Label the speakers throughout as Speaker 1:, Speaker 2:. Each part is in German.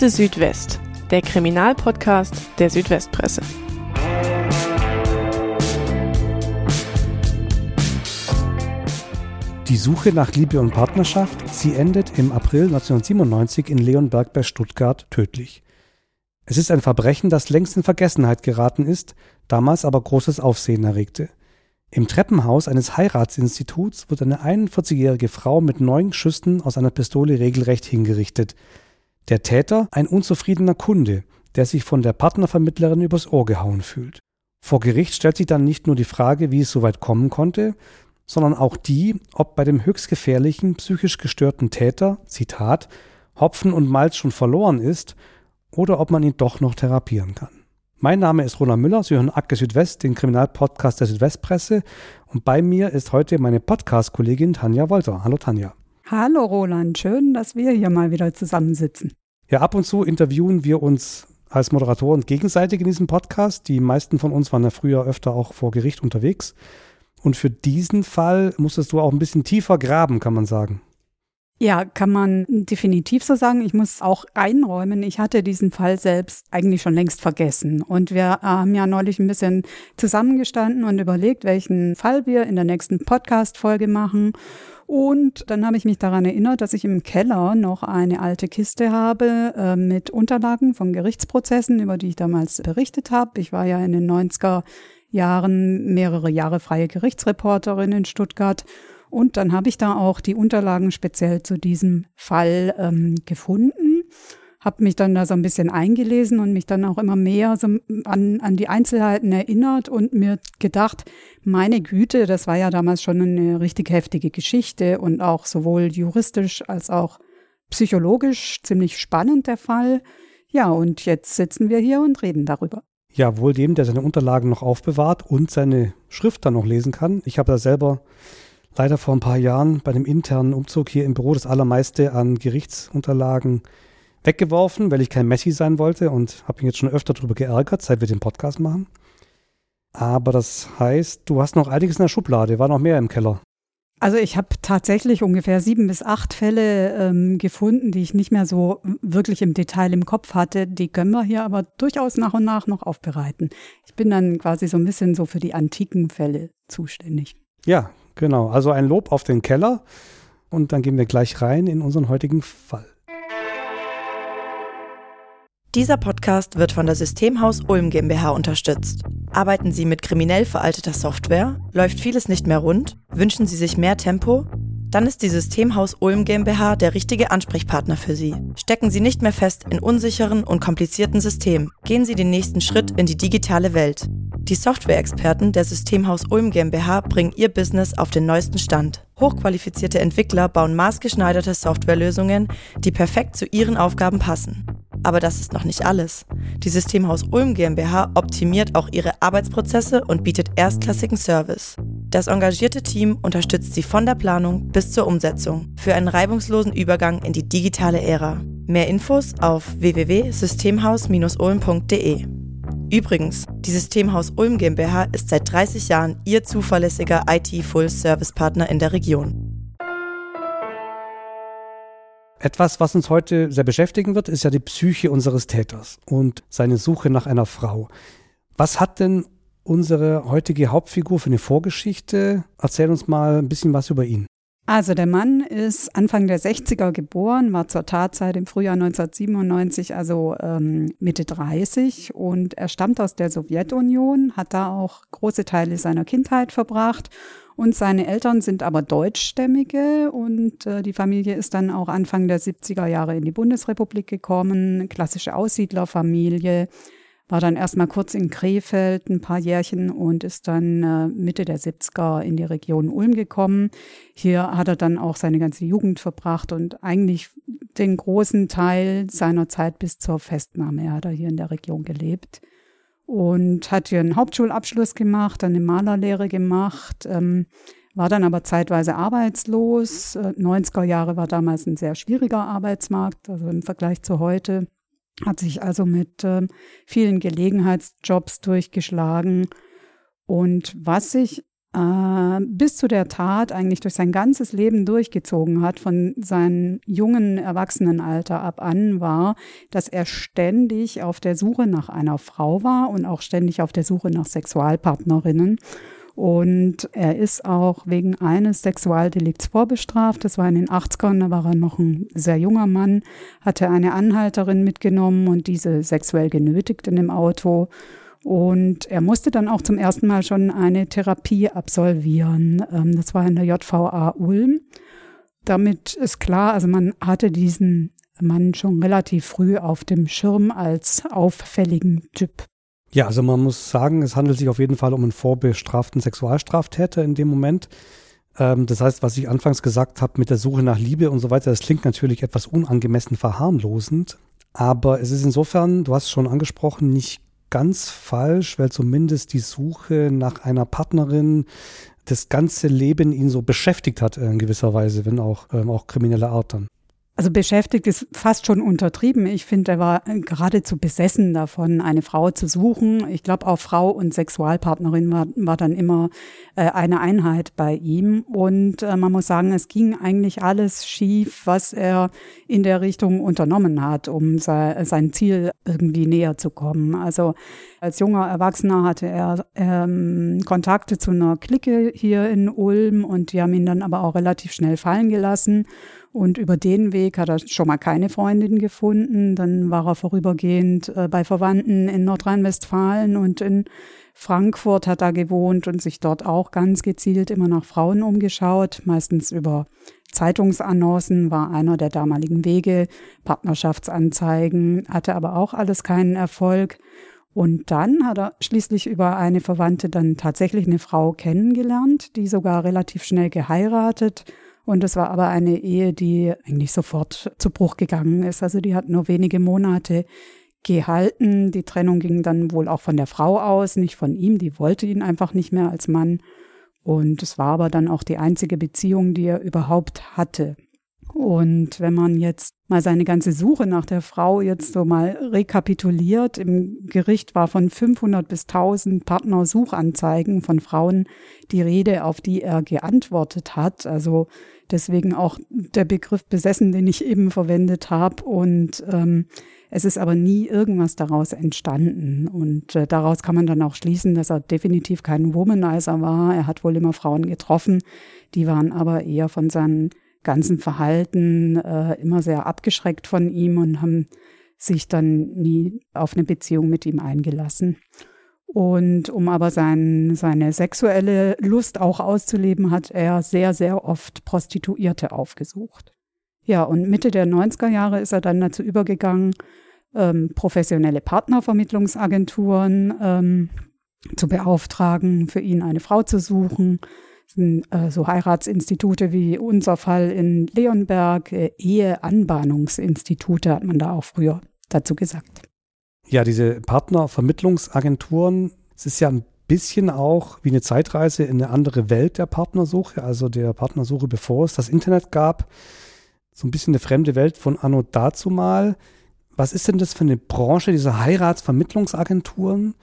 Speaker 1: Akte Südwest, der Kriminalpodcast der Südwestpresse.
Speaker 2: Die Suche nach Liebe und Partnerschaft, sie endet im April 1997 in Leonberg bei Stuttgart tödlich. Es ist ein Verbrechen, das längst in Vergessenheit geraten ist, damals aber großes Aufsehen erregte. Im Treppenhaus eines Heiratsinstituts wird eine 41-jährige Frau mit neun Schüssen aus einer Pistole regelrecht hingerichtet. Der Täter ein unzufriedener Kunde, der sich von der Partnervermittlerin übers Ohr gehauen fühlt. Vor Gericht stellt sich dann nicht nur die Frage, wie es so weit kommen konnte, sondern auch die, ob bei dem höchst gefährlichen, psychisch gestörten Täter, Zitat, Hopfen und Malz schon verloren ist oder ob man ihn doch noch therapieren kann. Mein Name ist Roland Müller, Sie hören Akte Südwest, den Kriminalpodcast der Südwestpresse und bei mir ist heute meine Podcast-Kollegin Tanja Wolter. Hallo Tanja.
Speaker 3: Hallo Roland, schön, dass wir hier mal wieder zusammensitzen.
Speaker 2: Ja, ab und zu interviewen wir uns als Moderatoren gegenseitig in diesem Podcast. Die meisten von uns waren ja früher öfter auch vor Gericht unterwegs. Und für diesen Fall musstest du auch ein bisschen tiefer graben, kann man sagen.
Speaker 3: Ja, kann man definitiv so sagen. Ich muss auch einräumen, ich hatte diesen Fall selbst eigentlich schon längst vergessen. Und wir haben ja neulich ein bisschen zusammengestanden und überlegt, welchen Fall wir in der nächsten Podcast-Folge machen. Und dann habe ich mich daran erinnert, dass ich im Keller noch eine alte Kiste habe äh, mit Unterlagen von Gerichtsprozessen, über die ich damals berichtet habe. Ich war ja in den 90er Jahren mehrere Jahre freie Gerichtsreporterin in Stuttgart und dann habe ich da auch die Unterlagen speziell zu diesem Fall ähm, gefunden, habe mich dann da so ein bisschen eingelesen und mich dann auch immer mehr so an, an die Einzelheiten erinnert und mir gedacht, meine Güte, das war ja damals schon eine richtig heftige Geschichte und auch sowohl juristisch als auch psychologisch ziemlich spannend der Fall. Ja, und jetzt sitzen wir hier und reden darüber.
Speaker 2: Ja, wohl dem, der seine Unterlagen noch aufbewahrt und seine Schrift dann noch lesen kann. Ich habe da selber leider vor ein paar Jahren bei dem internen Umzug hier im Büro das allermeiste an Gerichtsunterlagen weggeworfen, weil ich kein Messi sein wollte und habe mich jetzt schon öfter darüber geärgert, seit wir den Podcast machen. Aber das heißt, du hast noch einiges in der Schublade, war noch mehr im Keller.
Speaker 3: Also ich habe tatsächlich ungefähr sieben bis acht Fälle ähm, gefunden, die ich nicht mehr so wirklich im Detail im Kopf hatte. Die können wir hier aber durchaus nach und nach noch aufbereiten. Ich bin dann quasi so ein bisschen so für die antiken Fälle zuständig.
Speaker 2: Ja, Genau, also ein Lob auf den Keller und dann gehen wir gleich rein in unseren heutigen Fall.
Speaker 1: Dieser Podcast wird von der Systemhaus Ulm GmbH unterstützt. Arbeiten Sie mit kriminell veralteter Software? Läuft vieles nicht mehr rund? Wünschen Sie sich mehr Tempo? Dann ist die Systemhaus Ulm GmbH der richtige Ansprechpartner für Sie. Stecken Sie nicht mehr fest in unsicheren und komplizierten Systemen. Gehen Sie den nächsten Schritt in die digitale Welt. Die Software-Experten der Systemhaus Ulm GmbH bringen ihr Business auf den neuesten Stand. Hochqualifizierte Entwickler bauen maßgeschneiderte Softwarelösungen, die perfekt zu ihren Aufgaben passen. Aber das ist noch nicht alles. Die Systemhaus Ulm GmbH optimiert auch ihre Arbeitsprozesse und bietet erstklassigen Service. Das engagierte Team unterstützt sie von der Planung bis zur Umsetzung für einen reibungslosen Übergang in die digitale Ära. Mehr Infos auf www.systemhaus-ulm.de. Übrigens, die Systemhaus Ulm GmbH ist seit 30 Jahren Ihr zuverlässiger IT-Full-Service-Partner in der Region.
Speaker 2: Etwas, was uns heute sehr beschäftigen wird, ist ja die Psyche unseres Täters und seine Suche nach einer Frau. Was hat denn unsere heutige Hauptfigur für eine Vorgeschichte? Erzähl uns mal ein bisschen was über ihn.
Speaker 3: Also der Mann ist Anfang der 60er geboren, war zur Tatzeit im Frühjahr 1997, also ähm, Mitte 30 und er stammt aus der Sowjetunion, hat da auch große Teile seiner Kindheit verbracht und seine Eltern sind aber Deutschstämmige und äh, die Familie ist dann auch Anfang der 70er Jahre in die Bundesrepublik gekommen, klassische Aussiedlerfamilie war dann erstmal kurz in Krefeld ein paar Jährchen und ist dann äh, Mitte der 70er in die Region Ulm gekommen. Hier hat er dann auch seine ganze Jugend verbracht und eigentlich den großen Teil seiner Zeit bis zur Festnahme hat er hier in der Region gelebt und hat hier einen Hauptschulabschluss gemacht, dann eine Malerlehre gemacht, ähm, war dann aber zeitweise arbeitslos. 90er äh, Jahre war damals ein sehr schwieriger Arbeitsmarkt, also im Vergleich zu heute hat sich also mit äh, vielen Gelegenheitsjobs durchgeschlagen. Und was sich äh, bis zu der Tat eigentlich durch sein ganzes Leben durchgezogen hat, von seinem jungen Erwachsenenalter ab an, war, dass er ständig auf der Suche nach einer Frau war und auch ständig auf der Suche nach Sexualpartnerinnen. Und er ist auch wegen eines Sexualdelikts vorbestraft. Das war in den 80ern, da war er noch ein sehr junger Mann, hatte eine Anhalterin mitgenommen und diese sexuell genötigt in dem Auto. Und er musste dann auch zum ersten Mal schon eine Therapie absolvieren. Ähm, das war in der JVA Ulm. Damit ist klar, also man hatte diesen Mann schon relativ früh auf dem Schirm als auffälligen Typ.
Speaker 2: Ja, also man muss sagen, es handelt sich auf jeden Fall um einen vorbestraften Sexualstraftäter in dem Moment. Ähm, das heißt, was ich anfangs gesagt habe mit der Suche nach Liebe und so weiter, das klingt natürlich etwas unangemessen verharmlosend. Aber es ist insofern, du hast es schon angesprochen, nicht ganz falsch, weil zumindest die Suche nach einer Partnerin das ganze Leben ihn so beschäftigt hat in gewisser Weise, wenn auch, ähm, auch kriminelle Art dann.
Speaker 3: Also beschäftigt ist fast schon untertrieben. Ich finde, er war geradezu besessen davon, eine Frau zu suchen. Ich glaube, auch Frau und Sexualpartnerin war, war dann immer äh, eine Einheit bei ihm. Und äh, man muss sagen, es ging eigentlich alles schief, was er in der Richtung unternommen hat, um sei, sein Ziel irgendwie näher zu kommen. Also als junger Erwachsener hatte er ähm, Kontakte zu einer Clique hier in Ulm und die haben ihn dann aber auch relativ schnell fallen gelassen. Und über den Weg hat er schon mal keine Freundin gefunden. Dann war er vorübergehend äh, bei Verwandten in Nordrhein-Westfalen und in Frankfurt hat er gewohnt und sich dort auch ganz gezielt immer nach Frauen umgeschaut, meistens über Zeitungsannoncen war einer der damaligen Wege, Partnerschaftsanzeigen, hatte aber auch alles keinen Erfolg. Und dann hat er schließlich über eine Verwandte dann tatsächlich eine Frau kennengelernt, die sogar relativ schnell geheiratet und es war aber eine Ehe, die eigentlich sofort zu Bruch gegangen ist. Also die hat nur wenige Monate gehalten. Die Trennung ging dann wohl auch von der Frau aus, nicht von ihm. Die wollte ihn einfach nicht mehr als Mann. Und es war aber dann auch die einzige Beziehung, die er überhaupt hatte. Und wenn man jetzt mal seine ganze Suche nach der Frau jetzt so mal rekapituliert, im Gericht war von 500 bis 1000 Partnersuchanzeigen von Frauen die Rede, auf die er geantwortet hat. Also Deswegen auch der Begriff besessen, den ich eben verwendet habe. Und ähm, es ist aber nie irgendwas daraus entstanden. Und äh, daraus kann man dann auch schließen, dass er definitiv kein Womanizer war. Er hat wohl immer Frauen getroffen. Die waren aber eher von seinem ganzen Verhalten äh, immer sehr abgeschreckt von ihm und haben sich dann nie auf eine Beziehung mit ihm eingelassen. Und um aber sein, seine sexuelle Lust auch auszuleben, hat er sehr, sehr oft Prostituierte aufgesucht. Ja, und Mitte der 90er Jahre ist er dann dazu übergegangen, ähm, professionelle Partnervermittlungsagenturen ähm, zu beauftragen, für ihn eine Frau zu suchen. Äh, so Heiratsinstitute wie unser Fall in Leonberg, äh, Eheanbahnungsinstitute hat man da auch früher dazu gesagt.
Speaker 2: Ja, diese Partnervermittlungsagenturen, es ist ja ein bisschen auch wie eine Zeitreise in eine andere Welt der Partnersuche, also der Partnersuche, bevor es das Internet gab. So ein bisschen eine fremde Welt von Anno dazumal. Was ist denn das für eine Branche, diese Heiratsvermittlungsagenturen?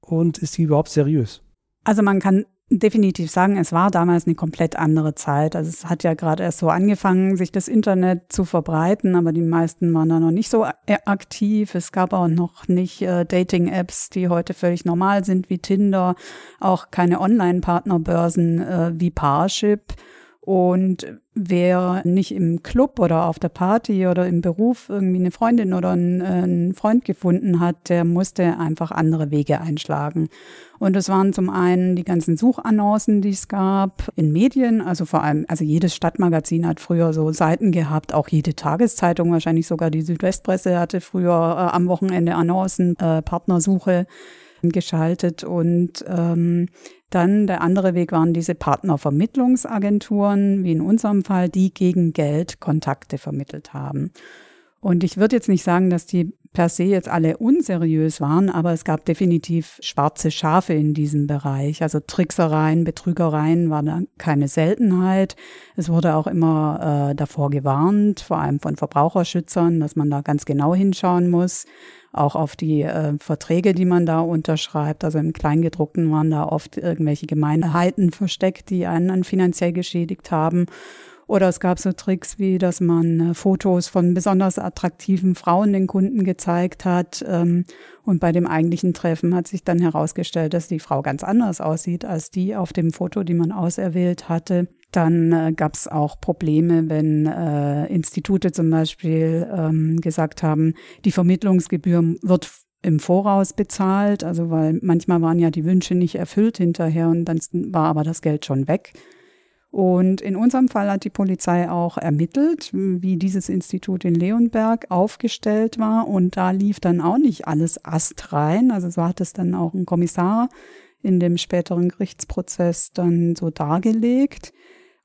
Speaker 2: Und ist die überhaupt seriös?
Speaker 3: Also man kann definitiv sagen, es war damals eine komplett andere Zeit. Also es hat ja gerade erst so angefangen, sich das Internet zu verbreiten, aber die meisten waren da noch nicht so aktiv. Es gab auch noch nicht äh, Dating-Apps, die heute völlig normal sind wie Tinder, auch keine Online-Partnerbörsen äh, wie Parship. Und wer nicht im Club oder auf der Party oder im Beruf irgendwie eine Freundin oder einen, einen Freund gefunden hat, der musste einfach andere Wege einschlagen. Und es waren zum einen die ganzen Suchannoncen, die es gab in Medien, also vor allem, also jedes Stadtmagazin hat früher so Seiten gehabt, auch jede Tageszeitung, wahrscheinlich sogar. Die Südwestpresse hatte früher äh, am Wochenende Annoncen, äh, Partnersuche geschaltet und ähm, dann der andere Weg waren diese Partnervermittlungsagenturen, wie in unserem Fall, die gegen Geld Kontakte vermittelt haben. Und ich würde jetzt nicht sagen, dass die per se jetzt alle unseriös waren, aber es gab definitiv schwarze Schafe in diesem Bereich. Also Tricksereien, Betrügereien waren keine Seltenheit. Es wurde auch immer äh, davor gewarnt, vor allem von Verbraucherschützern, dass man da ganz genau hinschauen muss. Auch auf die äh, Verträge, die man da unterschreibt. Also im Kleingedruckten waren da oft irgendwelche Gemeinheiten versteckt, die einen dann finanziell geschädigt haben. Oder es gab so Tricks wie, dass man äh, Fotos von besonders attraktiven Frauen den Kunden gezeigt hat. Ähm, und bei dem eigentlichen Treffen hat sich dann herausgestellt, dass die Frau ganz anders aussieht als die auf dem Foto, die man auserwählt hatte. Dann äh, gab es auch Probleme, wenn äh, Institute zum Beispiel ähm, gesagt haben, die Vermittlungsgebühr wird im Voraus bezahlt, also weil manchmal waren ja die Wünsche nicht erfüllt hinterher und dann war aber das Geld schon weg. Und in unserem Fall hat die Polizei auch ermittelt, wie dieses Institut in Leonberg aufgestellt war. Und da lief dann auch nicht alles astrein. Also so hat es dann auch ein Kommissar in dem späteren Gerichtsprozess dann so dargelegt.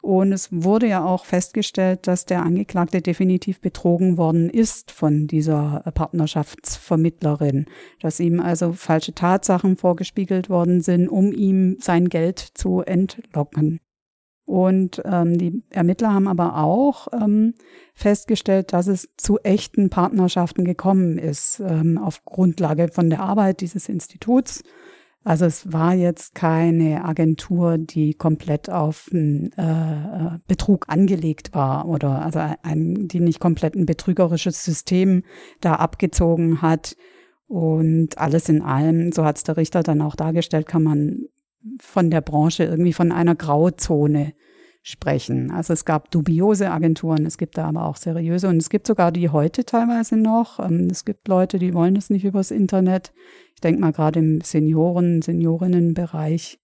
Speaker 3: Und es wurde ja auch festgestellt, dass der Angeklagte definitiv betrogen worden ist von dieser Partnerschaftsvermittlerin, dass ihm also falsche Tatsachen vorgespiegelt worden sind, um ihm sein Geld zu entlocken. Und ähm, die Ermittler haben aber auch ähm, festgestellt, dass es zu echten Partnerschaften gekommen ist, ähm, auf Grundlage von der Arbeit dieses Instituts. Also es war jetzt keine Agentur, die komplett auf einen äh, Betrug angelegt war oder also ein, die nicht komplett ein betrügerisches System da abgezogen hat. Und alles in allem, so hat es der Richter dann auch dargestellt, kann man von der Branche irgendwie von einer Grauzone sprechen. Also es gab dubiose Agenturen, es gibt da aber auch seriöse und es gibt sogar die heute teilweise noch. Ähm, es gibt Leute, die wollen es nicht übers Internet. Ich denke mal, gerade im Senioren-, Seniorinnenbereich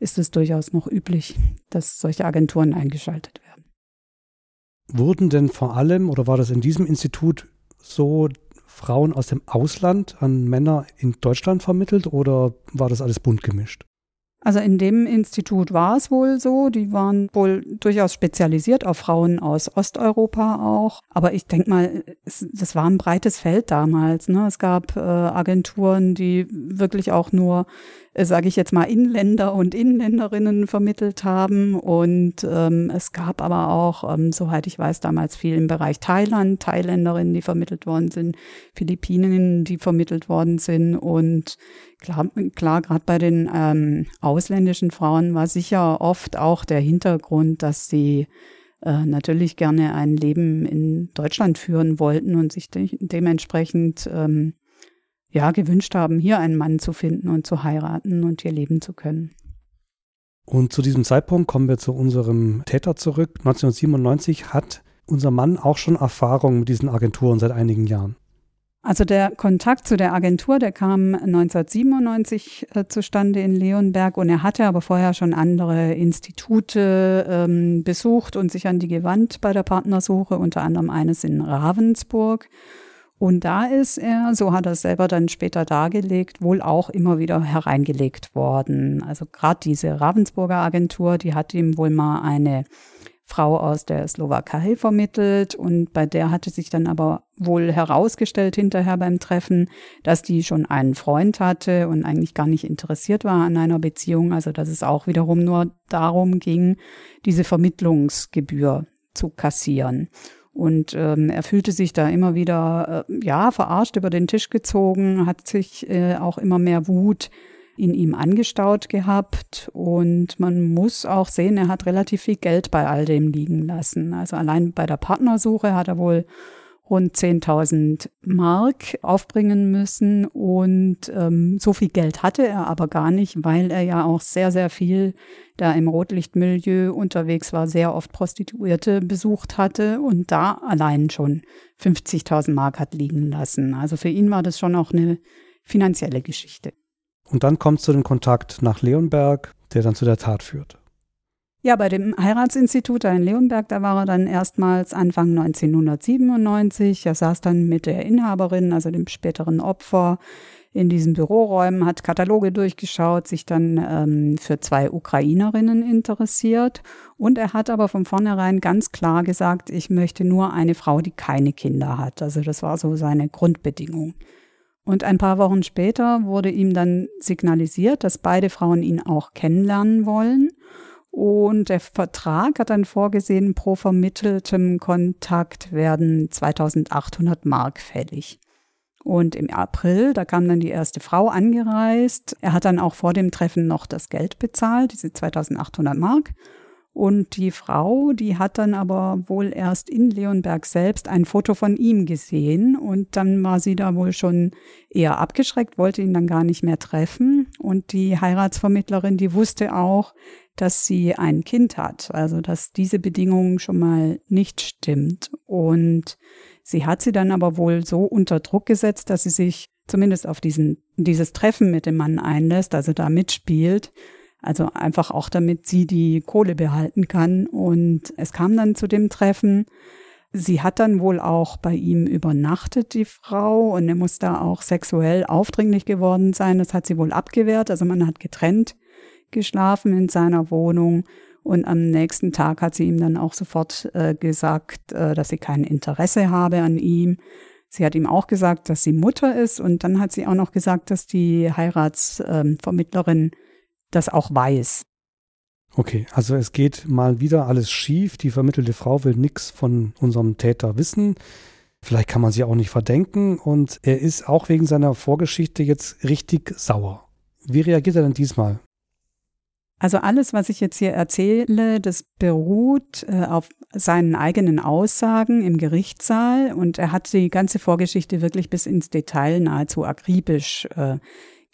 Speaker 3: ist es durchaus noch üblich, dass solche Agenturen eingeschaltet werden.
Speaker 2: Wurden denn vor allem, oder war das in diesem Institut so, Frauen aus dem Ausland an Männer in Deutschland vermittelt oder war das alles bunt gemischt?
Speaker 3: Also in dem Institut war es wohl so. Die waren wohl durchaus spezialisiert auf Frauen aus Osteuropa auch. Aber ich denke mal, es, das war ein breites Feld damals. Ne? Es gab äh, Agenturen, die wirklich auch nur äh, sage ich jetzt mal, Inländer und Inländerinnen vermittelt haben. Und ähm, es gab aber auch, ähm, soweit ich weiß, damals viel im Bereich Thailand, Thailänderinnen, die vermittelt worden sind, Philippinen, die vermittelt worden sind. Und klar, klar gerade bei den ähm, ausländischen Frauen war sicher oft auch der Hintergrund, dass sie äh, natürlich gerne ein Leben in Deutschland führen wollten und sich de dementsprechend ähm, ja, gewünscht haben, hier einen Mann zu finden und zu heiraten und hier leben zu können.
Speaker 2: Und zu diesem Zeitpunkt kommen wir zu unserem Täter zurück. 1997 hat unser Mann auch schon Erfahrung mit diesen Agenturen seit einigen Jahren.
Speaker 3: Also der Kontakt zu der Agentur, der kam 1997 äh, zustande in Leonberg und er hatte aber vorher schon andere Institute ähm, besucht und sich an die gewandt bei der Partnersuche, unter anderem eines in Ravensburg. Und da ist er, so hat er es selber dann später dargelegt, wohl auch immer wieder hereingelegt worden. Also gerade diese Ravensburger Agentur, die hat ihm wohl mal eine Frau aus der Slowakei vermittelt und bei der hatte sich dann aber wohl herausgestellt hinterher beim Treffen, dass die schon einen Freund hatte und eigentlich gar nicht interessiert war an einer Beziehung, also dass es auch wiederum nur darum ging, diese Vermittlungsgebühr zu kassieren. Und ähm, er fühlte sich da immer wieder, äh, ja, verarscht über den Tisch gezogen, hat sich äh, auch immer mehr Wut in ihm angestaut gehabt. Und man muss auch sehen, er hat relativ viel Geld bei all dem liegen lassen. Also allein bei der Partnersuche hat er wohl rund 10.000 Mark aufbringen müssen. Und ähm, so viel Geld hatte er aber gar nicht, weil er ja auch sehr, sehr viel da im Rotlichtmilieu unterwegs war, sehr oft Prostituierte besucht hatte und da allein schon 50.000 Mark hat liegen lassen. Also für ihn war das schon auch eine finanzielle Geschichte.
Speaker 2: Und dann kommt zu dem Kontakt nach Leonberg, der dann zu der Tat führt.
Speaker 3: Ja, bei dem Heiratsinstitut da in Leonberg, da war er dann erstmals Anfang 1997. Er saß dann mit der Inhaberin, also dem späteren Opfer, in diesen Büroräumen, hat Kataloge durchgeschaut, sich dann ähm, für zwei Ukrainerinnen interessiert. Und er hat aber von vornherein ganz klar gesagt, ich möchte nur eine Frau, die keine Kinder hat. Also das war so seine Grundbedingung. Und ein paar Wochen später wurde ihm dann signalisiert, dass beide Frauen ihn auch kennenlernen wollen. Und der Vertrag hat dann vorgesehen, pro vermitteltem Kontakt werden 2800 Mark fällig. Und im April, da kam dann die erste Frau angereist. Er hat dann auch vor dem Treffen noch das Geld bezahlt, diese 2800 Mark. Und die Frau, die hat dann aber wohl erst in Leonberg selbst ein Foto von ihm gesehen und dann war sie da wohl schon eher abgeschreckt, wollte ihn dann gar nicht mehr treffen. Und die Heiratsvermittlerin, die wusste auch, dass sie ein Kind hat, also dass diese Bedingung schon mal nicht stimmt. Und sie hat sie dann aber wohl so unter Druck gesetzt, dass sie sich zumindest auf diesen, dieses Treffen mit dem Mann einlässt, also da mitspielt also einfach auch, damit sie die Kohle behalten kann. Und es kam dann zu dem Treffen. Sie hat dann wohl auch bei ihm übernachtet, die Frau, und er muss da auch sexuell aufdringlich geworden sein. Das hat sie wohl abgewehrt. Also man hat getrennt geschlafen in seiner Wohnung. Und am nächsten Tag hat sie ihm dann auch sofort äh, gesagt, äh, dass sie kein Interesse habe an ihm. Sie hat ihm auch gesagt, dass sie Mutter ist. Und dann hat sie auch noch gesagt, dass die Heiratsvermittlerin äh, das auch weiß.
Speaker 2: Okay, also es geht mal wieder alles schief. Die vermittelte Frau will nichts von unserem Täter wissen. Vielleicht kann man sie auch nicht verdenken. Und er ist auch wegen seiner Vorgeschichte jetzt richtig sauer. Wie reagiert er denn diesmal?
Speaker 3: Also alles, was ich jetzt hier erzähle, das beruht äh, auf seinen eigenen Aussagen im Gerichtssaal und er hat die ganze Vorgeschichte wirklich bis ins Detail nahezu akribisch äh,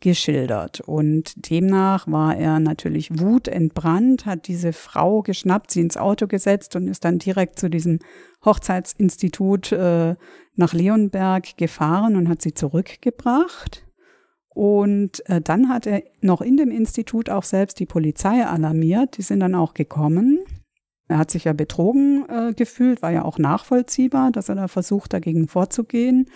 Speaker 3: geschildert. Und demnach war er natürlich wutentbrannt, hat diese Frau geschnappt, sie ins Auto gesetzt und ist dann direkt zu diesem Hochzeitsinstitut äh, nach Leonberg gefahren und hat sie zurückgebracht. Und äh, dann hat er noch in dem Institut auch selbst die Polizei alarmiert. Die sind dann auch gekommen. Er hat sich ja betrogen äh, gefühlt, war ja auch nachvollziehbar, dass er da versucht, dagegen vorzugehen.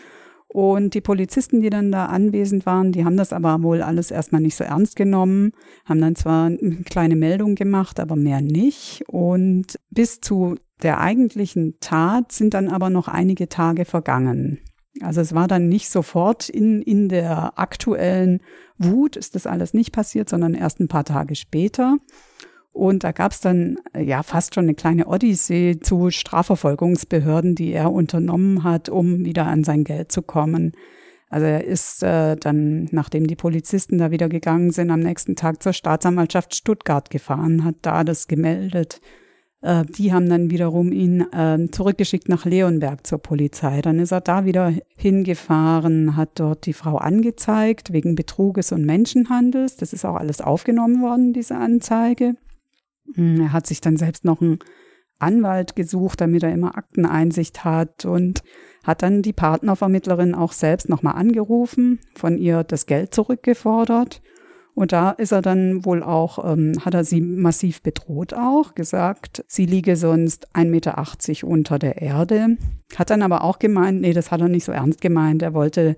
Speaker 3: Und die Polizisten, die dann da anwesend waren, die haben das aber wohl alles erstmal nicht so ernst genommen, haben dann zwar eine kleine Meldung gemacht, aber mehr nicht. Und bis zu der eigentlichen Tat sind dann aber noch einige Tage vergangen. Also es war dann nicht sofort in, in der aktuellen Wut ist das alles nicht passiert, sondern erst ein paar Tage später. Und da gab es dann äh, ja fast schon eine kleine Odyssee zu Strafverfolgungsbehörden, die er unternommen hat, um wieder an sein Geld zu kommen. Also er ist äh, dann, nachdem die Polizisten da wieder gegangen sind, am nächsten Tag zur Staatsanwaltschaft Stuttgart gefahren, hat da das gemeldet. Äh, die haben dann wiederum ihn äh, zurückgeschickt nach Leonberg zur Polizei. Dann ist er da wieder hingefahren, hat dort die Frau angezeigt wegen Betruges und Menschenhandels. Das ist auch alles aufgenommen worden, diese Anzeige. Hm, er hat sich dann selbst noch einen Anwalt gesucht, damit er immer Akteneinsicht hat und hat dann die Partnervermittlerin auch selbst nochmal angerufen, von ihr das Geld zurückgefordert. Und da ist er dann wohl auch, ähm, hat er sie massiv bedroht auch, gesagt, sie liege sonst 1,80 Meter unter der Erde. Hat dann aber auch gemeint, nee, das hat er nicht so ernst gemeint. Er wollte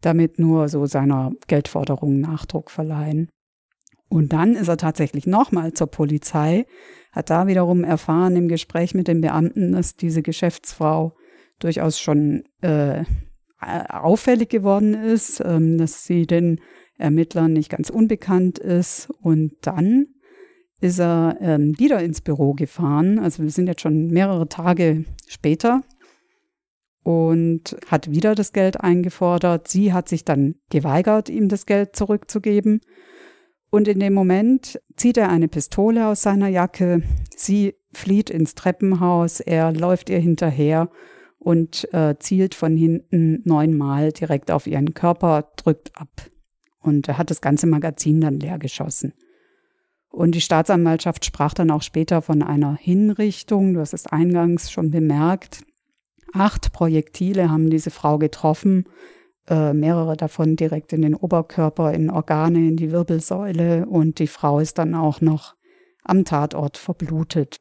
Speaker 3: damit nur so seiner Geldforderung Nachdruck verleihen. Und dann ist er tatsächlich nochmal zur Polizei, hat da wiederum erfahren im Gespräch mit den Beamten, dass diese Geschäftsfrau durchaus schon äh, auffällig geworden ist, ähm, dass sie den Ermittlern nicht ganz unbekannt ist. Und dann ist er ähm, wieder ins Büro gefahren. Also wir sind jetzt schon mehrere Tage später und hat wieder das Geld eingefordert. Sie hat sich dann geweigert, ihm das Geld zurückzugeben. Und in dem Moment zieht er eine Pistole aus seiner Jacke. Sie flieht ins Treppenhaus. Er läuft ihr hinterher und äh, zielt von hinten neunmal direkt auf ihren Körper, drückt ab. Und er hat das ganze Magazin dann leer geschossen. Und die Staatsanwaltschaft sprach dann auch später von einer Hinrichtung. Du hast es eingangs schon bemerkt. Acht Projektile haben diese Frau getroffen äh, mehrere davon direkt in den Oberkörper, in Organe, in die Wirbelsäule und die Frau ist dann auch noch am Tatort verblutet.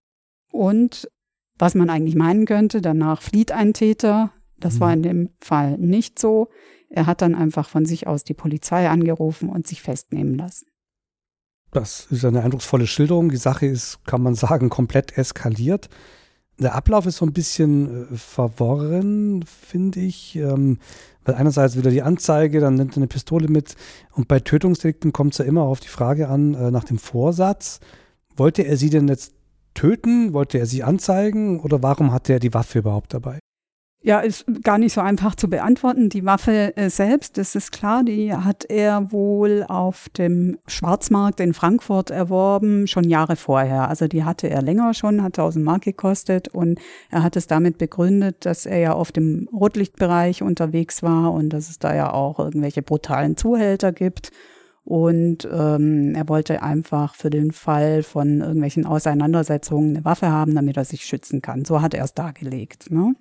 Speaker 3: Und was man eigentlich meinen könnte, danach flieht ein Täter. Das mhm. war in dem Fall nicht so. Er hat dann einfach von sich aus die Polizei angerufen und sich festnehmen lassen.
Speaker 2: Das ist eine eindrucksvolle Schilderung. Die Sache ist, kann man sagen, komplett eskaliert. Der Ablauf ist so ein bisschen äh, verworren, finde ich. Ähm, weil einerseits wieder die Anzeige, dann nimmt er eine Pistole mit. Und bei Tötungsdelikten kommt es ja immer auf die Frage an, äh, nach dem Vorsatz. Wollte er sie denn jetzt töten? Wollte er sie anzeigen? Oder warum hatte er die Waffe überhaupt dabei?
Speaker 3: Ja, ist gar nicht so einfach zu beantworten. Die Waffe äh, selbst, das ist klar, die hat er wohl auf dem Schwarzmarkt in Frankfurt erworben, schon Jahre vorher. Also die hatte er länger schon, hat 1000 Mark gekostet und er hat es damit begründet, dass er ja auf dem Rotlichtbereich unterwegs war und dass es da ja auch irgendwelche brutalen Zuhälter gibt. Und ähm, er wollte einfach für den Fall von irgendwelchen Auseinandersetzungen eine Waffe haben, damit er sich schützen kann. So hat er es dargelegt. Ne?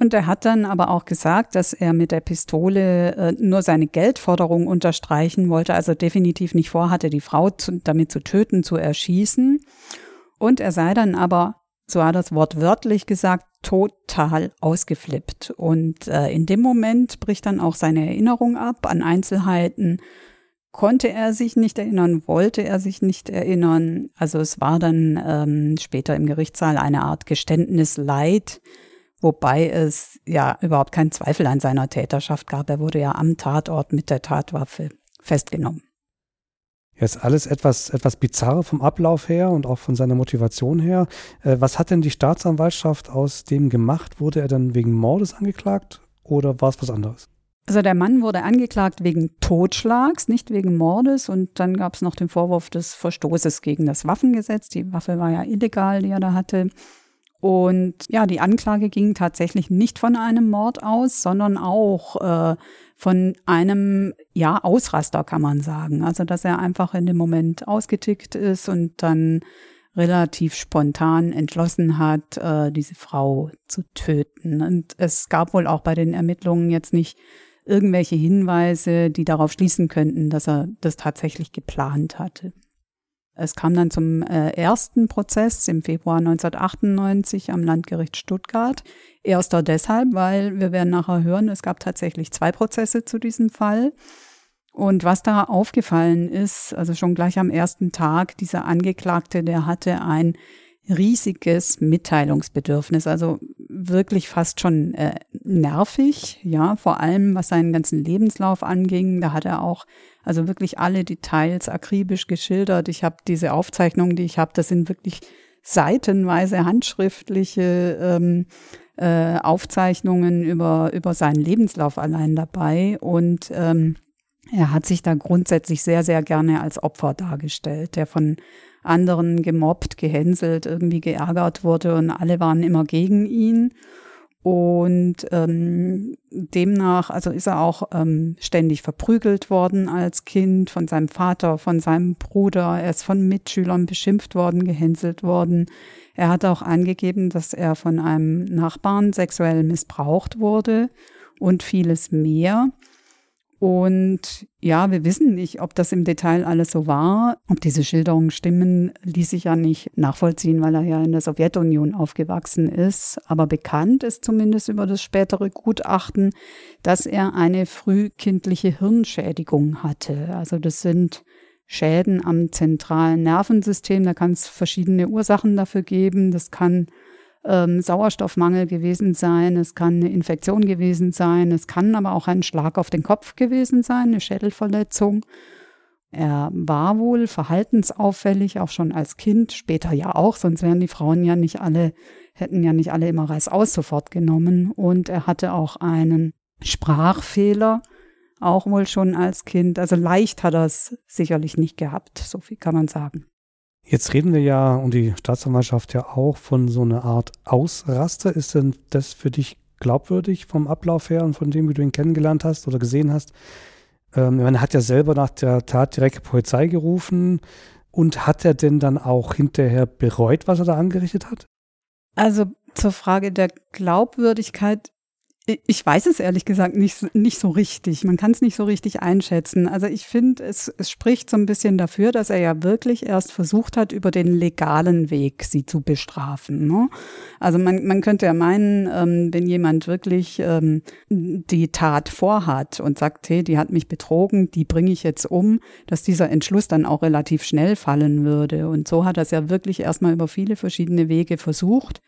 Speaker 3: Und er hat dann aber auch gesagt, dass er mit der Pistole äh, nur seine Geldforderung unterstreichen wollte, also definitiv nicht vorhatte, die Frau zu, damit zu töten, zu erschießen. Und er sei dann aber, so hat er es wortwörtlich gesagt, total ausgeflippt. Und äh, in dem Moment bricht dann auch seine Erinnerung ab an Einzelheiten. Konnte er sich nicht erinnern, wollte er sich nicht erinnern. Also es war dann ähm, später im Gerichtssaal eine Art Geständnis Leid wobei es ja überhaupt keinen Zweifel an seiner Täterschaft gab. Er wurde ja am Tatort mit der Tatwaffe festgenommen.
Speaker 2: Jetzt alles etwas, etwas bizarr vom Ablauf her und auch von seiner Motivation her. Äh, was hat denn die Staatsanwaltschaft aus dem gemacht? Wurde er dann wegen Mordes angeklagt oder war es was anderes?
Speaker 3: Also der Mann wurde angeklagt wegen Totschlags, nicht wegen Mordes. Und dann gab es noch den Vorwurf des Verstoßes gegen das Waffengesetz. Die Waffe war ja illegal, die er da hatte. Und ja, die Anklage ging tatsächlich nicht von einem Mord aus, sondern auch äh, von einem ja Ausraster kann man sagen. Also dass er einfach in dem Moment ausgetickt ist und dann relativ spontan entschlossen hat, äh, diese Frau zu töten. Und es gab wohl auch bei den Ermittlungen jetzt nicht irgendwelche Hinweise, die darauf schließen könnten, dass er das tatsächlich geplant hatte. Es kam dann zum äh, ersten Prozess im Februar 1998 am Landgericht Stuttgart. Erster deshalb, weil wir werden nachher hören, es gab tatsächlich zwei Prozesse zu diesem Fall. Und was da aufgefallen ist, also schon gleich am ersten Tag, dieser Angeklagte, der hatte ein riesiges Mitteilungsbedürfnis, also wirklich fast schon äh, nervig, ja, vor allem was seinen ganzen Lebenslauf anging. Da hat er auch also wirklich alle Details akribisch geschildert. Ich habe diese Aufzeichnungen, die ich habe, das sind wirklich seitenweise handschriftliche ähm, äh, Aufzeichnungen über, über seinen Lebenslauf allein dabei. Und ähm, er hat sich da grundsätzlich sehr, sehr gerne als Opfer dargestellt, der von anderen gemobbt, gehänselt, irgendwie geärgert wurde und alle waren immer gegen ihn. Und ähm, demnach, also ist er auch ähm, ständig verprügelt worden als Kind von seinem Vater, von seinem Bruder. Er ist von Mitschülern beschimpft worden, gehänselt worden. Er hat auch angegeben, dass er von einem Nachbarn sexuell missbraucht wurde und vieles mehr. Und ja, wir wissen nicht, ob das im Detail alles so war. Ob diese Schilderungen stimmen, ließ sich ja nicht nachvollziehen, weil er ja in der Sowjetunion aufgewachsen ist. Aber bekannt ist zumindest über das spätere Gutachten, dass er eine frühkindliche Hirnschädigung hatte. Also das sind Schäden am zentralen Nervensystem. Da kann es verschiedene Ursachen dafür geben. Das kann ähm, Sauerstoffmangel gewesen sein, es kann eine Infektion gewesen sein, es kann aber auch ein Schlag auf den Kopf gewesen sein, eine Schädelverletzung. Er war wohl verhaltensauffällig, auch schon als Kind, später ja auch, sonst wären die Frauen ja nicht alle, hätten ja nicht alle immer Reißaus sofort genommen. Und er hatte auch einen Sprachfehler, auch wohl schon als Kind. Also leicht hat er es sicherlich nicht gehabt, so viel kann man sagen.
Speaker 2: Jetzt reden wir ja und die Staatsanwaltschaft ja auch von so einer Art Ausraster. Ist denn das für dich glaubwürdig vom Ablauf her und von dem, wie du ihn kennengelernt hast oder gesehen hast? Ähm, man hat ja selber nach der Tat direkt Polizei gerufen. Und hat er denn dann auch hinterher bereut, was er da angerichtet hat?
Speaker 3: Also zur Frage der Glaubwürdigkeit ich weiß es ehrlich gesagt nicht, nicht so richtig. Man kann es nicht so richtig einschätzen. Also ich finde, es, es spricht so ein bisschen dafür, dass er ja wirklich erst versucht hat, über den legalen Weg sie zu bestrafen. Ne? Also man, man könnte ja meinen, ähm, wenn jemand wirklich ähm, die Tat vorhat und sagt, hey, die hat mich betrogen, die bringe ich jetzt um, dass dieser Entschluss dann auch relativ schnell fallen würde. Und so hat er es ja wirklich erstmal über viele verschiedene Wege versucht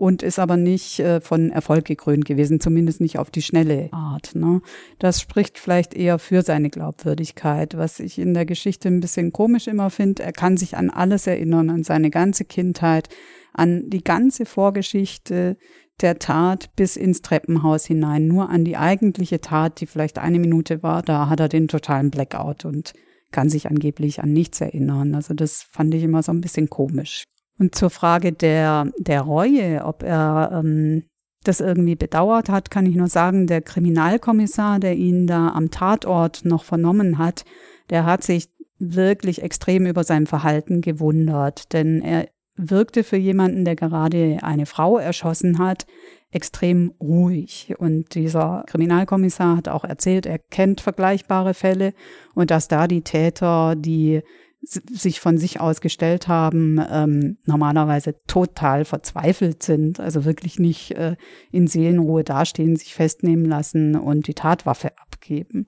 Speaker 3: und ist aber nicht äh, von Erfolg gekrönt gewesen, zumindest nicht auf die schnelle Art. Ne? Das spricht vielleicht eher für seine Glaubwürdigkeit. Was ich in der Geschichte ein bisschen komisch immer finde, er kann sich an alles erinnern, an seine ganze Kindheit, an die ganze Vorgeschichte der Tat bis ins Treppenhaus hinein. Nur an die eigentliche Tat, die vielleicht eine Minute war, da hat er den totalen Blackout und kann sich angeblich an nichts erinnern. Also das fand ich immer so ein bisschen komisch. Und zur Frage der, der Reue, ob er ähm, das irgendwie bedauert hat, kann ich nur sagen, der Kriminalkommissar, der ihn da am Tatort noch vernommen hat, der hat sich wirklich extrem über sein Verhalten gewundert, denn er wirkte für jemanden, der gerade eine Frau erschossen hat, extrem ruhig. Und dieser Kriminalkommissar hat auch erzählt, er kennt vergleichbare Fälle und dass da die Täter, die sich von sich aus gestellt haben, ähm, normalerweise total verzweifelt sind, also wirklich nicht äh, in Seelenruhe dastehen, sich festnehmen lassen und die Tatwaffe abgeben.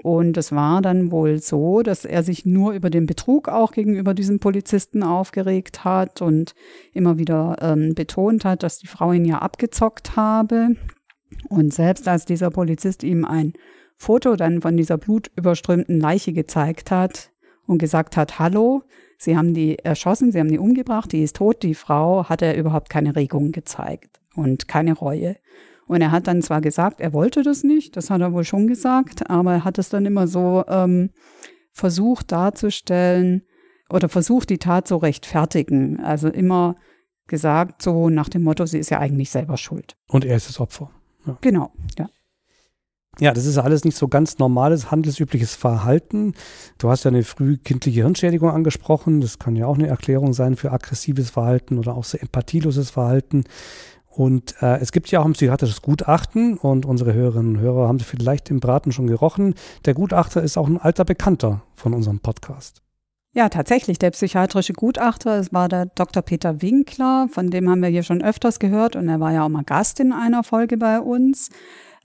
Speaker 3: Und es war dann wohl so, dass er sich nur über den Betrug auch gegenüber diesem Polizisten aufgeregt hat und immer wieder ähm, betont hat, dass die Frau ihn ja abgezockt habe. Und selbst als dieser Polizist ihm ein Foto dann von dieser blutüberströmten Leiche gezeigt hat und gesagt hat, hallo, Sie haben die erschossen, Sie haben die umgebracht, die ist tot, die Frau, hat er überhaupt keine Regung gezeigt und keine Reue. Und er hat dann zwar gesagt, er wollte das nicht, das hat er wohl schon gesagt, aber er hat es dann immer so ähm, versucht darzustellen oder versucht, die Tat zu rechtfertigen. Also immer gesagt, so nach dem Motto, sie ist ja eigentlich selber schuld.
Speaker 2: Und er ist das Opfer.
Speaker 3: Ja. Genau, ja.
Speaker 2: Ja, das ist alles nicht so ganz normales, handelsübliches Verhalten. Du hast ja eine frühkindliche Hirnschädigung angesprochen. Das kann ja auch eine Erklärung sein für aggressives Verhalten oder auch so empathieloses Verhalten. Und äh, es gibt ja auch ein psychiatrisches Gutachten und unsere Hörerinnen und Hörer haben vielleicht im Braten schon gerochen. Der Gutachter ist auch ein alter Bekannter von unserem Podcast.
Speaker 3: Ja, tatsächlich. Der psychiatrische Gutachter, es war der Dr. Peter Winkler, von dem haben wir hier schon öfters gehört und er war ja auch mal Gast in einer Folge bei uns.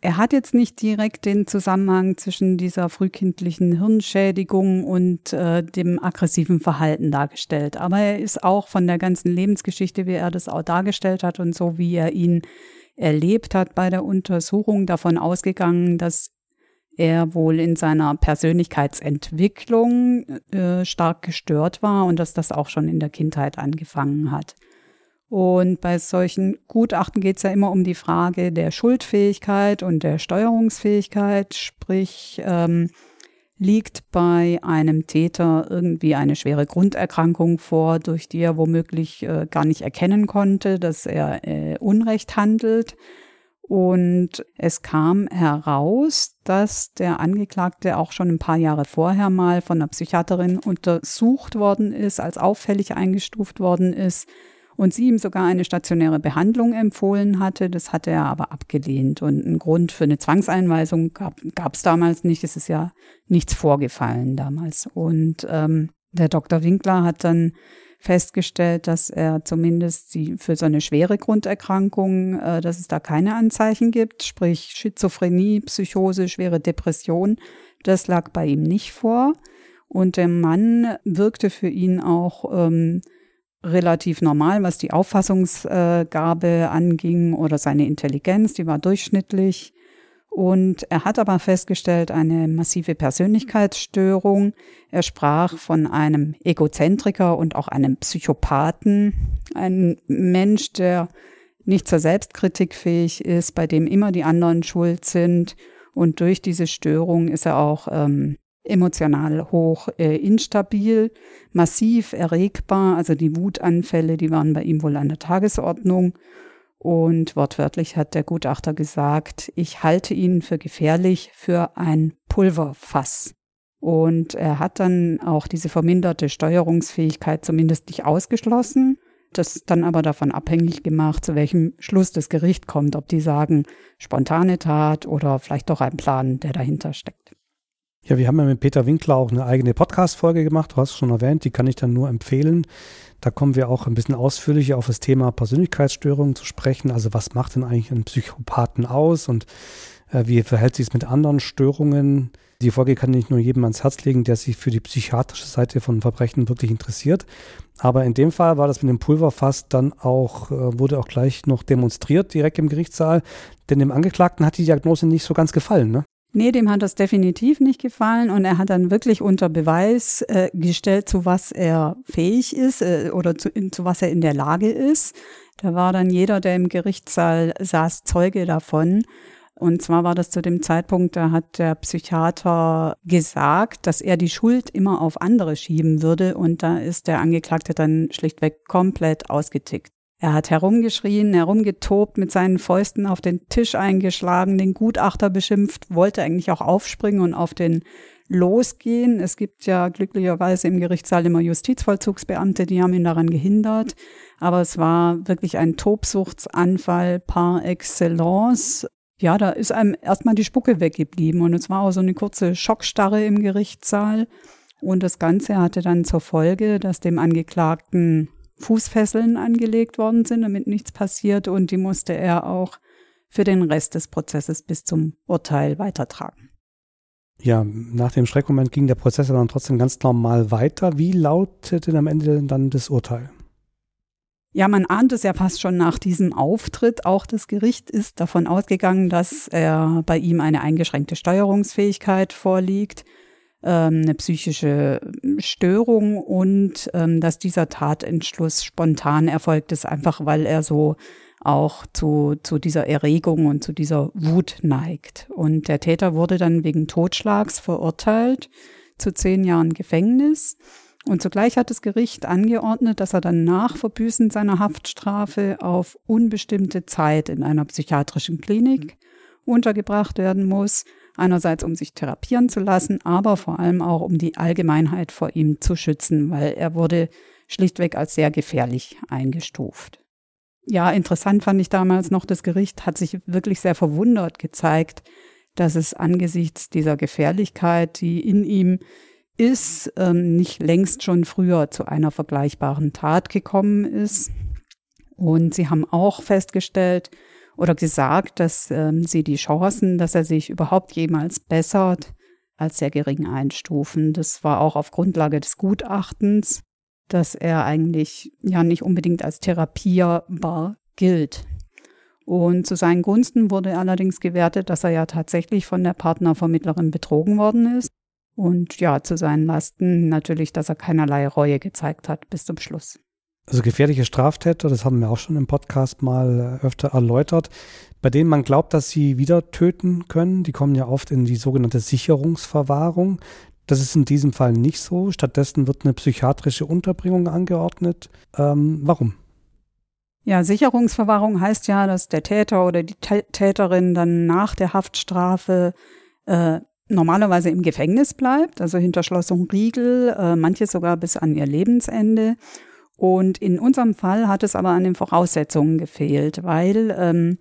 Speaker 3: Er hat jetzt nicht direkt den Zusammenhang zwischen dieser frühkindlichen Hirnschädigung und äh, dem aggressiven Verhalten dargestellt. Aber er ist auch von der ganzen Lebensgeschichte, wie er das auch dargestellt hat und so wie er ihn erlebt hat bei der Untersuchung, davon ausgegangen, dass er wohl in seiner Persönlichkeitsentwicklung äh, stark gestört war und dass das auch schon in der Kindheit angefangen hat. Und bei solchen Gutachten geht es ja immer um die Frage der Schuldfähigkeit und der Steuerungsfähigkeit, sprich ähm, liegt bei einem Täter irgendwie eine schwere Grunderkrankung vor, durch die er womöglich äh, gar nicht erkennen konnte, dass er äh, Unrecht handelt. Und es kam heraus, dass der Angeklagte auch schon ein paar Jahre vorher mal von einer Psychiaterin untersucht worden ist, als auffällig eingestuft worden ist und sie ihm sogar eine stationäre Behandlung empfohlen hatte. Das hatte er aber abgelehnt. Und einen Grund für eine Zwangseinweisung gab es damals nicht. Es ist ja nichts vorgefallen damals. Und ähm, der Dr. Winkler hat dann festgestellt, dass er zumindest die, für so eine schwere Grunderkrankung, äh, dass es da keine Anzeichen gibt, sprich Schizophrenie, Psychose, schwere Depression. Das lag bei ihm nicht vor. Und der Mann wirkte für ihn auch ähm, relativ normal, was die Auffassungsgabe anging oder seine Intelligenz, die war durchschnittlich. Und er hat aber festgestellt, eine massive Persönlichkeitsstörung. Er sprach von einem Egozentriker und auch einem Psychopathen. Ein Mensch, der nicht zur Selbstkritik fähig ist, bei dem immer die anderen schuld sind. Und durch diese Störung ist er auch ähm, emotional hoch äh, instabil, massiv erregbar. Also die Wutanfälle, die waren bei ihm wohl an der Tagesordnung. Und wortwörtlich hat der Gutachter gesagt, ich halte ihn für gefährlich für ein Pulverfass. Und er hat dann auch diese verminderte Steuerungsfähigkeit zumindest nicht ausgeschlossen. Das dann aber davon abhängig gemacht, zu welchem Schluss das Gericht kommt, ob die sagen, spontane Tat oder vielleicht doch ein Plan, der dahinter steckt.
Speaker 2: Ja, wir haben ja mit Peter Winkler auch eine eigene Podcast-Folge gemacht. Du hast es schon erwähnt, die kann ich dann nur empfehlen. Da kommen wir auch ein bisschen ausführlicher auf das Thema Persönlichkeitsstörungen zu sprechen. Also was macht denn eigentlich einen Psychopathen aus und äh, wie verhält sich es mit anderen Störungen? Die Folge kann ich nur jedem ans Herz legen, der sich für die psychiatrische Seite von Verbrechen wirklich interessiert. Aber in dem Fall war das mit dem Pulverfass dann auch, äh, wurde auch gleich noch demonstriert direkt im Gerichtssaal. Denn dem Angeklagten hat die Diagnose nicht so ganz gefallen, ne?
Speaker 3: Nee, dem hat das definitiv nicht gefallen und er hat dann wirklich unter Beweis äh, gestellt, zu was er fähig ist äh, oder zu, zu was er in der Lage ist. Da war dann jeder, der im Gerichtssaal saß, Zeuge davon. Und zwar war das zu dem Zeitpunkt, da hat der Psychiater gesagt, dass er die Schuld immer auf andere schieben würde und da ist der Angeklagte dann schlichtweg komplett ausgetickt. Er hat herumgeschrien, herumgetobt, mit seinen Fäusten auf den Tisch eingeschlagen, den Gutachter beschimpft, wollte eigentlich auch aufspringen und auf den losgehen. Es gibt ja glücklicherweise im Gerichtssaal immer Justizvollzugsbeamte, die haben ihn daran gehindert. Aber es war wirklich ein Tobsuchtsanfall par excellence. Ja, da ist einem erstmal die Spucke weggeblieben und es war auch so eine kurze Schockstarre im Gerichtssaal. Und das Ganze hatte dann zur Folge, dass dem Angeklagten Fußfesseln angelegt worden sind, damit nichts passiert. Und die musste er auch für den Rest des Prozesses bis zum Urteil weitertragen.
Speaker 2: Ja, nach dem Schreckmoment ging der Prozess aber dann trotzdem ganz normal weiter. Wie lautete am Ende dann das Urteil?
Speaker 3: Ja, man ahnt es ja fast schon nach diesem Auftritt. Auch das Gericht ist davon ausgegangen, dass er bei ihm eine eingeschränkte Steuerungsfähigkeit vorliegt eine psychische Störung und ähm, dass dieser Tatentschluss spontan erfolgt ist, einfach weil er so auch zu, zu dieser Erregung und zu dieser Wut neigt. Und der Täter wurde dann wegen Totschlags verurteilt zu zehn Jahren Gefängnis. Und zugleich hat das Gericht angeordnet, dass er dann nach Verbüßen seiner Haftstrafe auf unbestimmte Zeit in einer psychiatrischen Klinik untergebracht werden muss Einerseits, um sich therapieren zu lassen, aber vor allem auch, um die Allgemeinheit vor ihm zu schützen, weil er wurde schlichtweg als sehr gefährlich eingestuft. Ja, interessant fand ich damals noch, das Gericht hat sich wirklich sehr verwundert gezeigt, dass es angesichts dieser Gefährlichkeit, die in ihm ist, ähm, nicht längst schon früher zu einer vergleichbaren Tat gekommen ist. Und sie haben auch festgestellt, oder gesagt, dass ähm, sie die Chancen, dass er sich überhaupt jemals bessert, als sehr gering einstufen. Das war auch auf Grundlage des Gutachtens, dass er eigentlich ja nicht unbedingt als therapierbar gilt. Und zu seinen Gunsten wurde allerdings gewertet, dass er ja tatsächlich von der Partnervermittlerin betrogen worden ist. Und ja, zu seinen Lasten natürlich, dass er keinerlei Reue gezeigt hat bis zum Schluss.
Speaker 2: Also gefährliche Straftäter, das haben wir auch schon im Podcast mal äh, öfter erläutert, bei denen man glaubt, dass sie wieder töten können. Die kommen ja oft in die sogenannte Sicherungsverwahrung. Das ist in diesem Fall nicht so. Stattdessen wird eine psychiatrische Unterbringung angeordnet. Ähm, warum?
Speaker 3: Ja, Sicherungsverwahrung heißt ja, dass der Täter oder die Täterin dann nach der Haftstrafe äh, normalerweise im Gefängnis bleibt, also hinter Schloss und Riegel, äh, manche sogar bis an ihr Lebensende. Und in unserem Fall hat es aber an den Voraussetzungen gefehlt, weil ähm,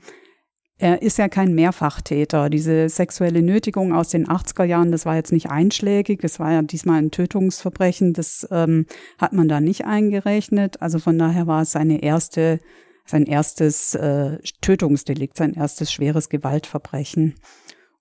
Speaker 3: er ist ja kein Mehrfachtäter. Diese sexuelle Nötigung aus den 80er Jahren, das war jetzt nicht einschlägig, es war ja diesmal ein Tötungsverbrechen, das ähm, hat man da nicht eingerechnet. Also von daher war es seine erste, sein erstes äh, Tötungsdelikt, sein erstes schweres Gewaltverbrechen.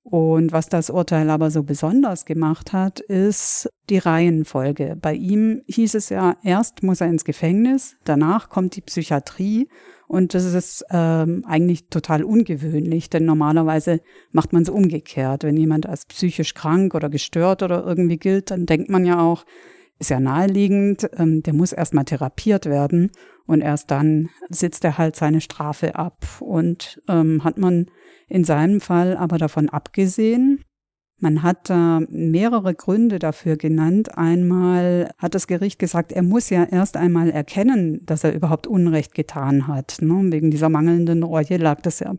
Speaker 3: Und was das Urteil aber so besonders gemacht hat, ist die Reihenfolge. Bei ihm hieß es ja, erst muss er ins Gefängnis, danach kommt die Psychiatrie und das ist ähm, eigentlich total ungewöhnlich, denn normalerweise macht man es umgekehrt. Wenn jemand als psychisch krank oder gestört oder irgendwie gilt, dann denkt man ja auch, ist ja naheliegend, ähm, der muss erstmal therapiert werden und erst dann sitzt er halt seine Strafe ab. Und ähm, hat man in seinem Fall aber davon abgesehen. Man hat da mehrere Gründe dafür genannt. Einmal hat das Gericht gesagt, er muss ja erst einmal erkennen, dass er überhaupt Unrecht getan hat. Ne? Wegen dieser mangelnden Reue lag das ja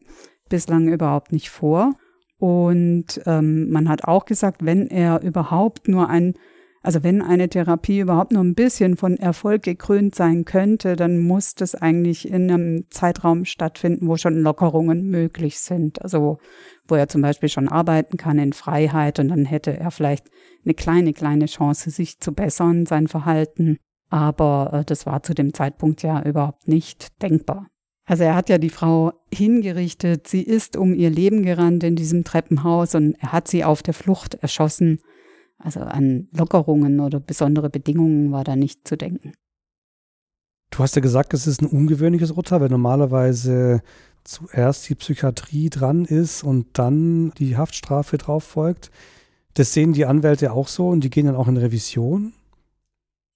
Speaker 3: bislang überhaupt nicht vor. Und ähm, man hat auch gesagt, wenn er überhaupt nur ein also wenn eine Therapie überhaupt nur ein bisschen von Erfolg gekrönt sein könnte, dann muss das eigentlich in einem Zeitraum stattfinden, wo schon Lockerungen möglich sind. Also wo er zum Beispiel schon arbeiten kann in Freiheit und dann hätte er vielleicht eine kleine, kleine Chance, sich zu bessern, sein Verhalten. Aber äh, das war zu dem Zeitpunkt ja überhaupt nicht denkbar. Also er hat ja die Frau hingerichtet, sie ist um ihr Leben gerannt in diesem Treppenhaus und er hat sie auf der Flucht erschossen. Also an Lockerungen oder besondere Bedingungen war da nicht zu denken.
Speaker 2: Du hast ja gesagt, es ist ein ungewöhnliches Urteil, weil normalerweise zuerst die Psychiatrie dran ist und dann die Haftstrafe drauf folgt. Das sehen die Anwälte auch so und die gehen dann auch in Revision.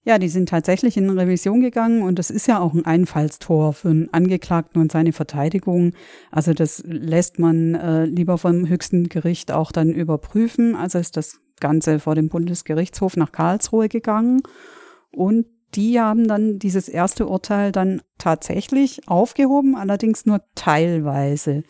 Speaker 3: Ja, die sind tatsächlich in Revision gegangen und das ist ja auch ein Einfallstor für einen Angeklagten und seine Verteidigung. Also das lässt man äh, lieber vom höchsten Gericht auch dann überprüfen. Also ist das Ganze vor dem Bundesgerichtshof nach Karlsruhe gegangen und die haben dann dieses erste Urteil dann tatsächlich aufgehoben, allerdings nur teilweise.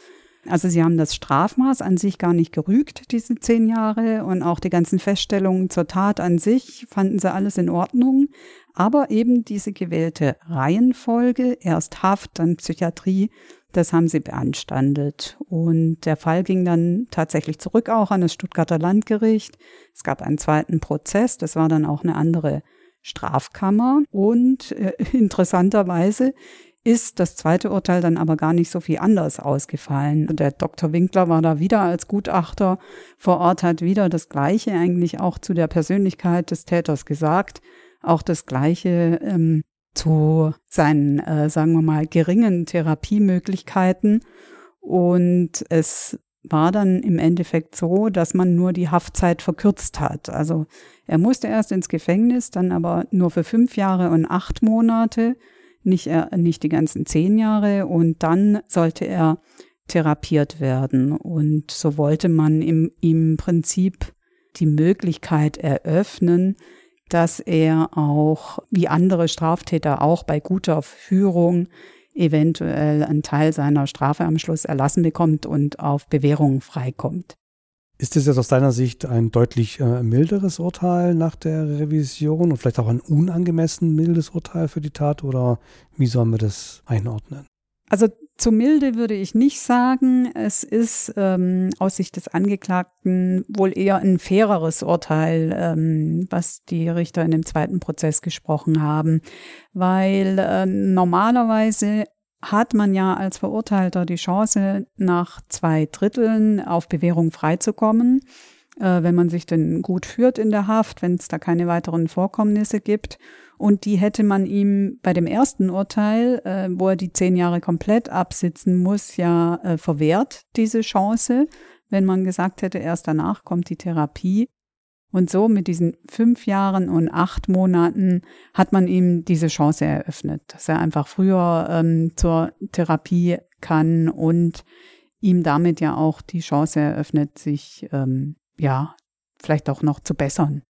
Speaker 3: Also sie haben das Strafmaß an sich gar nicht gerügt, diese zehn Jahre, und auch die ganzen Feststellungen zur Tat an sich fanden sie alles in Ordnung. Aber eben diese gewählte Reihenfolge, erst Haft, dann Psychiatrie, das haben sie beanstandet. Und der Fall ging dann tatsächlich zurück auch an das Stuttgarter Landgericht. Es gab einen zweiten Prozess, das war dann auch eine andere Strafkammer. Und äh, interessanterweise ist das zweite Urteil dann aber gar nicht so viel anders ausgefallen. Der Dr. Winkler war da wieder als Gutachter vor Ort, hat wieder das Gleiche eigentlich auch zu der Persönlichkeit des Täters gesagt, auch das Gleiche ähm, zu seinen, äh, sagen wir mal, geringen Therapiemöglichkeiten. Und es war dann im Endeffekt so, dass man nur die Haftzeit verkürzt hat. Also er musste erst ins Gefängnis, dann aber nur für fünf Jahre und acht Monate nicht, äh, nicht die ganzen zehn Jahre und dann sollte er therapiert werden. Und so wollte man im, im Prinzip die Möglichkeit eröffnen, dass er auch, wie andere Straftäter auch bei guter Führung, eventuell einen Teil seiner Strafe am Schluss erlassen bekommt und auf Bewährung freikommt.
Speaker 2: Ist das jetzt aus deiner Sicht ein deutlich äh, milderes Urteil nach der Revision und vielleicht auch ein unangemessen mildes Urteil für die Tat oder wie sollen wir das einordnen?
Speaker 3: Also zu milde würde ich nicht sagen. Es ist ähm, aus Sicht des Angeklagten wohl eher ein faireres Urteil, ähm, was die Richter in dem zweiten Prozess gesprochen haben, weil äh, normalerweise hat man ja als Verurteilter die Chance, nach zwei Dritteln auf Bewährung freizukommen, äh, wenn man sich denn gut führt in der Haft, wenn es da keine weiteren Vorkommnisse gibt. Und die hätte man ihm bei dem ersten Urteil, äh, wo er die zehn Jahre komplett absitzen muss, ja äh, verwehrt, diese Chance, wenn man gesagt hätte, erst danach kommt die Therapie. Und so mit diesen fünf Jahren und acht Monaten hat man ihm diese Chance eröffnet, dass er einfach früher ähm, zur Therapie kann und ihm damit ja auch die Chance eröffnet, sich ähm, ja vielleicht auch noch zu bessern.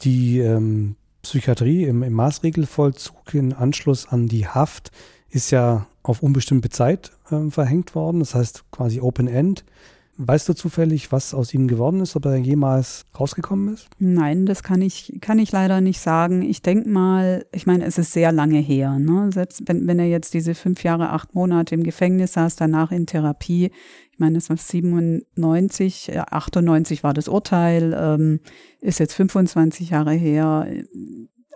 Speaker 2: Die ähm, Psychiatrie im, im Maßregelvollzug in Anschluss an die Haft ist ja auf unbestimmte Zeit äh, verhängt worden, das heißt quasi Open End. Weißt du zufällig, was aus ihm geworden ist, ob er jemals rausgekommen ist?
Speaker 3: Nein, das kann ich, kann ich leider nicht sagen. Ich denke mal, ich meine, es ist sehr lange her. Ne? Selbst wenn, wenn er jetzt diese fünf Jahre, acht Monate im Gefängnis saß, danach in Therapie, ich meine, das war 97, 98 war das Urteil, ähm, ist jetzt 25 Jahre her.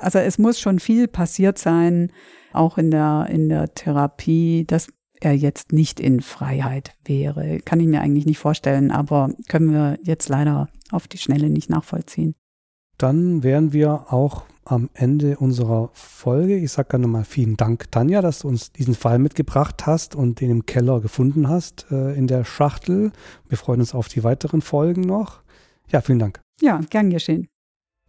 Speaker 3: Also es muss schon viel passiert sein, auch in der, in der Therapie, dass er jetzt nicht in Freiheit wäre. Kann ich mir eigentlich nicht vorstellen, aber können wir jetzt leider auf die Schnelle nicht nachvollziehen.
Speaker 2: Dann wären wir auch am Ende unserer Folge. Ich sage gerne mal vielen Dank, Tanja, dass du uns diesen Fall mitgebracht hast und den im Keller gefunden hast äh, in der Schachtel. Wir freuen uns auf die weiteren Folgen noch. Ja, vielen Dank.
Speaker 3: Ja, gern geschehen.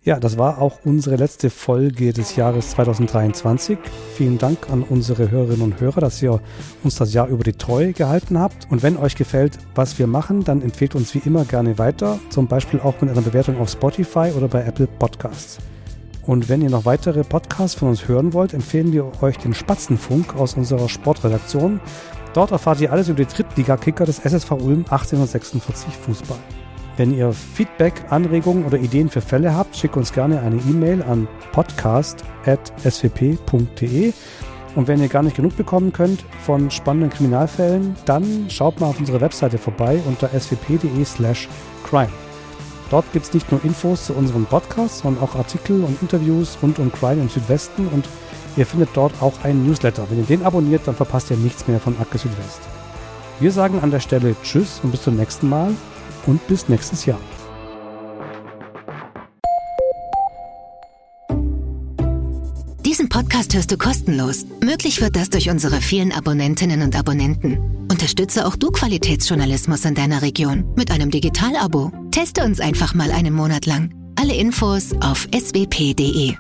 Speaker 2: Ja, das war auch unsere letzte Folge des Jahres 2023. Vielen Dank an unsere Hörerinnen und Hörer, dass ihr uns das Jahr über die Treue gehalten habt. Und wenn euch gefällt, was wir machen, dann empfehlt uns wie immer gerne weiter, zum Beispiel auch mit einer Bewertung auf Spotify oder bei Apple Podcasts. Und wenn ihr noch weitere Podcasts von uns hören wollt, empfehlen wir euch den Spatzenfunk aus unserer Sportredaktion. Dort erfahrt ihr alles über die Drittliga-Kicker des SSV Ulm 1846 Fußball. Wenn ihr Feedback, Anregungen oder Ideen für Fälle habt, schickt uns gerne eine E-Mail an podcast.swp.de. Und wenn ihr gar nicht genug bekommen könnt von spannenden Kriminalfällen, dann schaut mal auf unserer Webseite vorbei unter swp.de/slash crime. Dort gibt es nicht nur Infos zu unseren Podcasts, sondern auch Artikel und Interviews rund um Crime im Südwesten und ihr findet dort auch einen Newsletter. Wenn ihr den abonniert, dann verpasst ihr nichts mehr von Acke Südwest. Wir sagen an der Stelle Tschüss und bis zum nächsten Mal und bis nächstes Jahr.
Speaker 4: Diesen Podcast hörst du kostenlos. Möglich wird das durch unsere vielen Abonnentinnen und Abonnenten. Unterstütze auch du Qualitätsjournalismus in deiner Region mit einem Digital-Abo. Teste uns einfach mal einen Monat lang. Alle Infos auf swp.de.